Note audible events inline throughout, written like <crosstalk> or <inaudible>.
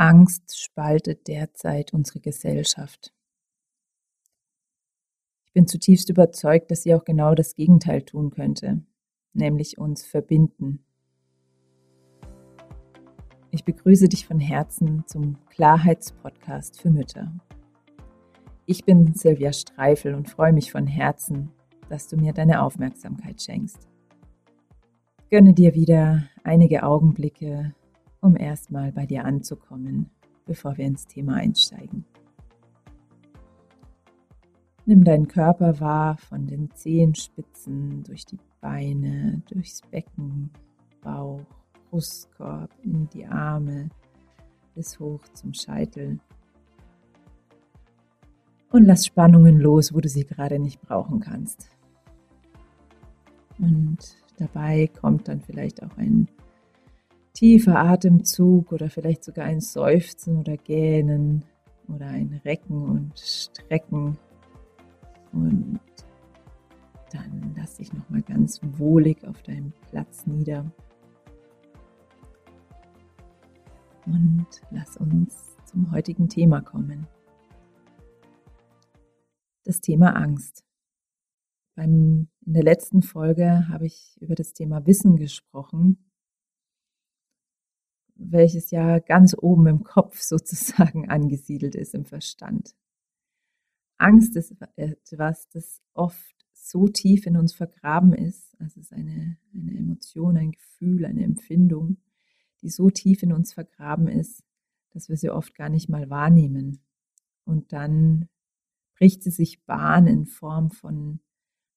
Angst spaltet derzeit unsere Gesellschaft. Ich bin zutiefst überzeugt, dass sie auch genau das Gegenteil tun könnte, nämlich uns verbinden. Ich begrüße dich von Herzen zum Klarheitspodcast für Mütter. Ich bin Silvia Streifel und freue mich von Herzen, dass du mir deine Aufmerksamkeit schenkst. Gönne dir wieder einige Augenblicke um erstmal bei dir anzukommen, bevor wir ins Thema einsteigen. Nimm deinen Körper wahr von den Zehenspitzen durch die Beine, durchs Becken, Bauch, Brustkorb, in die Arme bis hoch zum Scheitel. Und lass Spannungen los, wo du sie gerade nicht brauchen kannst. Und dabei kommt dann vielleicht auch ein tiefer Atemzug oder vielleicht sogar ein Seufzen oder Gähnen oder ein Recken und Strecken. Und dann lass dich nochmal ganz wohlig auf deinem Platz nieder. Und lass uns zum heutigen Thema kommen. Das Thema Angst. Beim, in der letzten Folge habe ich über das Thema Wissen gesprochen welches ja ganz oben im Kopf <laughs> sozusagen angesiedelt ist, im Verstand. Angst ist etwas, das oft so tief in uns vergraben ist. Also es ist eine, eine Emotion, ein Gefühl, eine Empfindung, die so tief in uns vergraben ist, dass wir sie oft gar nicht mal wahrnehmen. Und dann bricht sie sich Bahn in Form von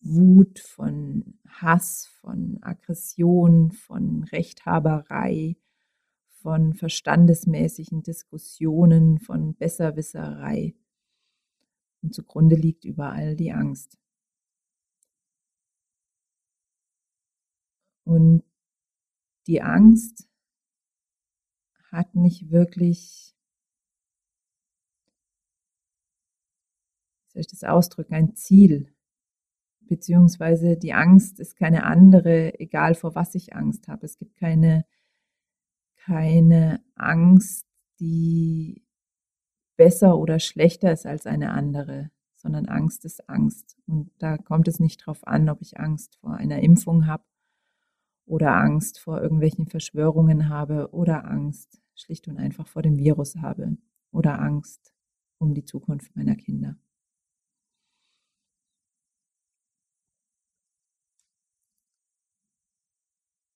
Wut, von Hass, von Aggression, von Rechthaberei, von verstandesmäßigen Diskussionen, von Besserwisserei. Und zugrunde liegt überall die Angst. Und die Angst hat nicht wirklich, soll ich das ausdrücken, ein Ziel. Beziehungsweise die Angst ist keine andere, egal vor was ich Angst habe. Es gibt keine keine Angst, die besser oder schlechter ist als eine andere, sondern Angst ist Angst. Und da kommt es nicht darauf an, ob ich Angst vor einer Impfung habe oder Angst vor irgendwelchen Verschwörungen habe oder Angst schlicht und einfach vor dem Virus habe oder Angst um die Zukunft meiner Kinder.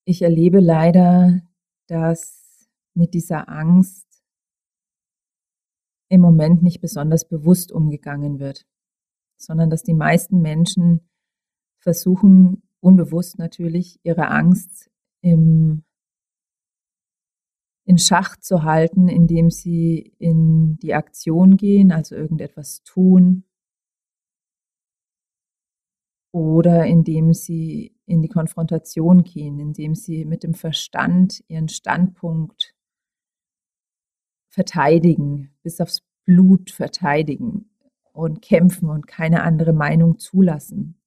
Ich erlebe leider, dass mit dieser Angst im Moment nicht besonders bewusst umgegangen wird, sondern dass die meisten Menschen versuchen, unbewusst natürlich, ihre Angst im, in Schach zu halten, indem sie in die Aktion gehen, also irgendetwas tun, oder indem sie in die Konfrontation gehen, indem sie mit dem Verstand ihren Standpunkt verteidigen, bis aufs Blut verteidigen und kämpfen und keine andere Meinung zulassen.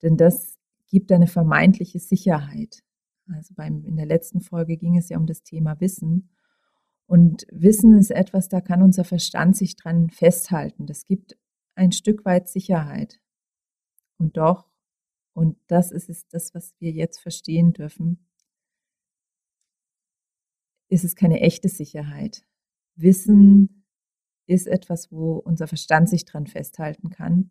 Denn das gibt eine vermeintliche Sicherheit. Also beim, in der letzten Folge ging es ja um das Thema Wissen. Und Wissen ist etwas, da kann unser Verstand sich dran festhalten. Das gibt ein Stück weit Sicherheit. Und doch, und das ist es, das, was wir jetzt verstehen dürfen, ist es keine echte Sicherheit. Wissen ist etwas, wo unser Verstand sich dran festhalten kann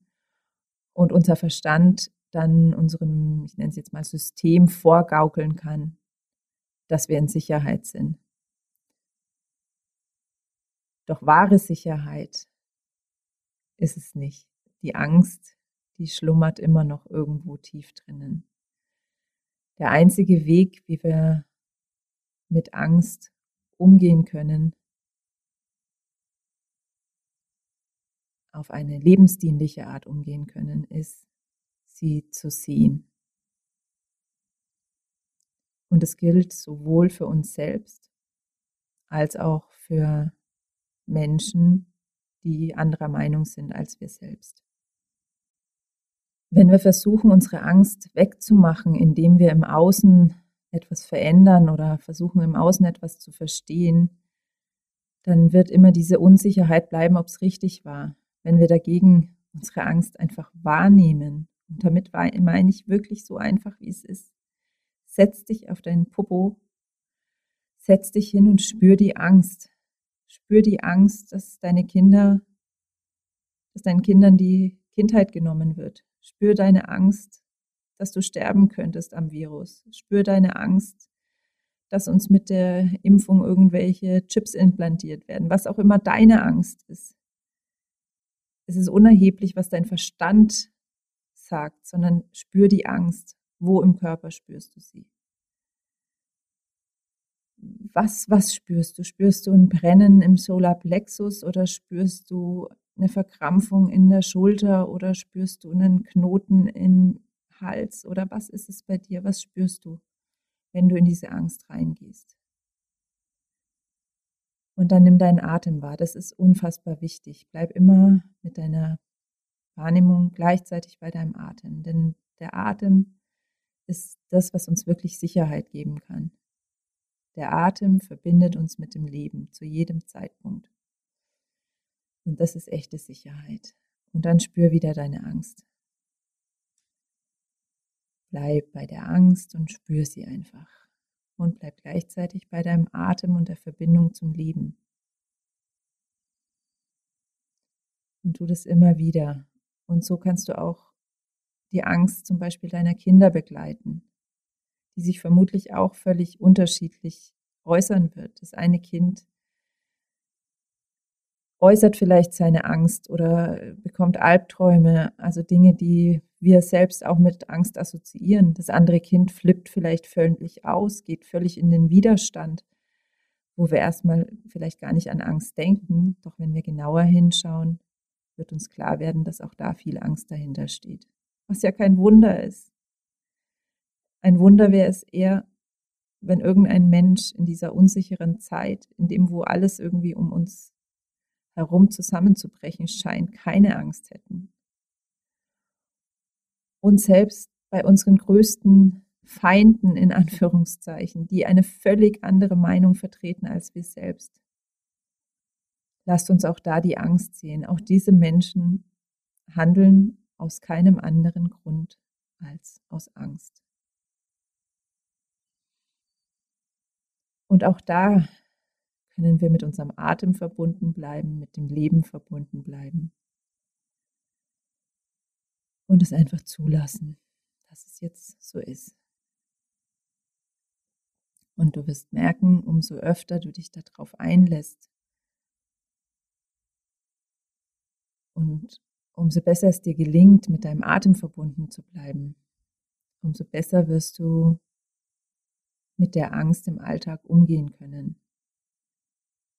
und unser Verstand dann unserem, ich nenne es jetzt mal System, vorgaukeln kann, dass wir in Sicherheit sind. Doch wahre Sicherheit ist es nicht. Die Angst, die schlummert immer noch irgendwo tief drinnen. Der einzige Weg, wie wir mit Angst umgehen können, auf eine lebensdienliche Art umgehen können, ist, sie zu sehen. Und es gilt sowohl für uns selbst als auch für Menschen, die anderer Meinung sind als wir selbst. Wenn wir versuchen, unsere Angst wegzumachen, indem wir im Außen etwas verändern oder versuchen, im Außen etwas zu verstehen, dann wird immer diese Unsicherheit bleiben, ob es richtig war. Wenn wir dagegen unsere Angst einfach wahrnehmen, und damit meine ich wirklich so einfach, wie es ist, setz dich auf deinen Popo, setz dich hin und spür die Angst. Spür die Angst, dass deine Kinder, dass deinen Kindern die Kindheit genommen wird. Spür deine Angst, dass du sterben könntest am Virus. Spür deine Angst, dass uns mit der Impfung irgendwelche Chips implantiert werden, was auch immer deine Angst ist. Es ist unerheblich, was dein Verstand sagt, sondern spür die Angst. Wo im Körper spürst du sie? Was, was spürst du? Spürst du ein Brennen im Solarplexus oder spürst du eine Verkrampfung in der Schulter oder spürst du einen Knoten im Hals oder was ist es bei dir? Was spürst du? wenn du in diese Angst reingehst. Und dann nimm deinen Atem wahr. Das ist unfassbar wichtig. Bleib immer mit deiner Wahrnehmung gleichzeitig bei deinem Atem. Denn der Atem ist das, was uns wirklich Sicherheit geben kann. Der Atem verbindet uns mit dem Leben zu jedem Zeitpunkt. Und das ist echte Sicherheit. Und dann spür wieder deine Angst. Bleib bei der Angst und spür sie einfach. Und bleib gleichzeitig bei deinem Atem und der Verbindung zum Leben. Und tu das immer wieder. Und so kannst du auch die Angst zum Beispiel deiner Kinder begleiten, die sich vermutlich auch völlig unterschiedlich äußern wird. Das eine Kind äußert vielleicht seine Angst oder bekommt Albträume, also Dinge, die wir selbst auch mit Angst assoziieren. Das andere Kind flippt vielleicht völlig aus, geht völlig in den Widerstand, wo wir erstmal vielleicht gar nicht an Angst denken. Doch wenn wir genauer hinschauen, wird uns klar werden, dass auch da viel Angst dahinter steht. Was ja kein Wunder ist. Ein Wunder wäre es eher, wenn irgendein Mensch in dieser unsicheren Zeit, in dem wo alles irgendwie um uns herum zusammenzubrechen scheint, keine Angst hätten und selbst bei unseren größten Feinden in Anführungszeichen, die eine völlig andere Meinung vertreten als wir selbst. Lasst uns auch da die Angst sehen. Auch diese Menschen handeln aus keinem anderen Grund als aus Angst. Und auch da können wir mit unserem Atem verbunden bleiben, mit dem Leben verbunden bleiben und es einfach zulassen, dass es jetzt so ist. Und du wirst merken, umso öfter du dich darauf einlässt und umso besser es dir gelingt, mit deinem Atem verbunden zu bleiben, umso besser wirst du mit der Angst im Alltag umgehen können.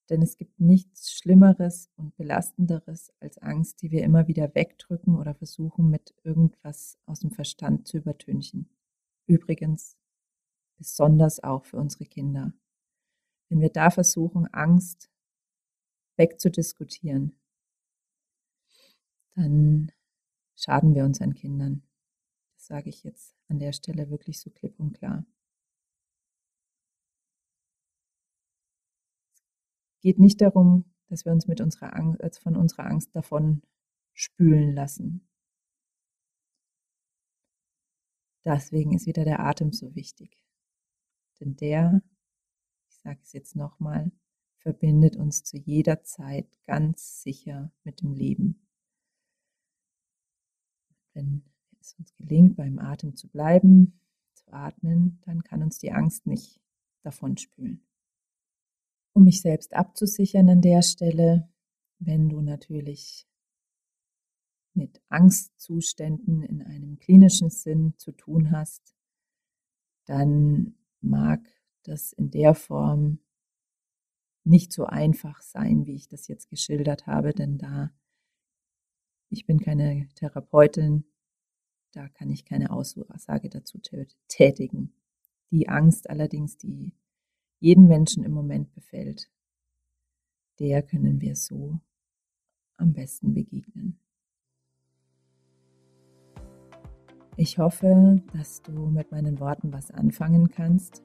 Denn es gibt nichts Schlimmeres und Belastenderes als Angst, die wir immer wieder wegdrücken oder versuchen mit irgendwas aus dem Verstand zu übertünchen. Übrigens besonders auch für unsere Kinder. Wenn wir da versuchen, Angst wegzudiskutieren, dann schaden wir unseren Kindern. Das sage ich jetzt an der Stelle wirklich so klipp und klar. Geht nicht darum, dass wir uns mit unserer Angst, also von unserer Angst davon spülen lassen. Deswegen ist wieder der Atem so wichtig. Denn der, ich sage es jetzt nochmal, verbindet uns zu jeder Zeit ganz sicher mit dem Leben. Wenn es uns gelingt, beim Atem zu bleiben, zu atmen, dann kann uns die Angst nicht davon spülen um mich selbst abzusichern an der Stelle, wenn du natürlich mit Angstzuständen in einem klinischen Sinn zu tun hast, dann mag das in der Form nicht so einfach sein, wie ich das jetzt geschildert habe, denn da ich bin keine Therapeutin, da kann ich keine Aussage dazu tätigen. Die Angst allerdings, die jeden Menschen im Moment befällt, der können wir so am besten begegnen. Ich hoffe, dass du mit meinen Worten was anfangen kannst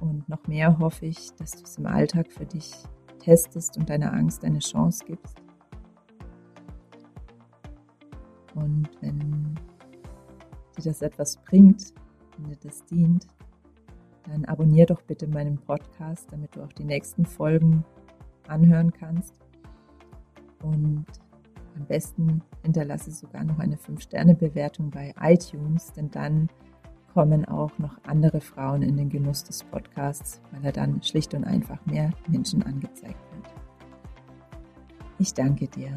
und noch mehr hoffe ich, dass du es im Alltag für dich testest und deiner Angst eine Chance gibst. Und wenn dir das etwas bringt, wenn dir das dient, dann abonnier doch bitte meinen Podcast, damit du auch die nächsten Folgen anhören kannst. Und am besten hinterlasse sogar noch eine 5-Sterne-Bewertung bei iTunes, denn dann kommen auch noch andere Frauen in den Genuss des Podcasts, weil er dann schlicht und einfach mehr Menschen angezeigt wird. Ich danke dir.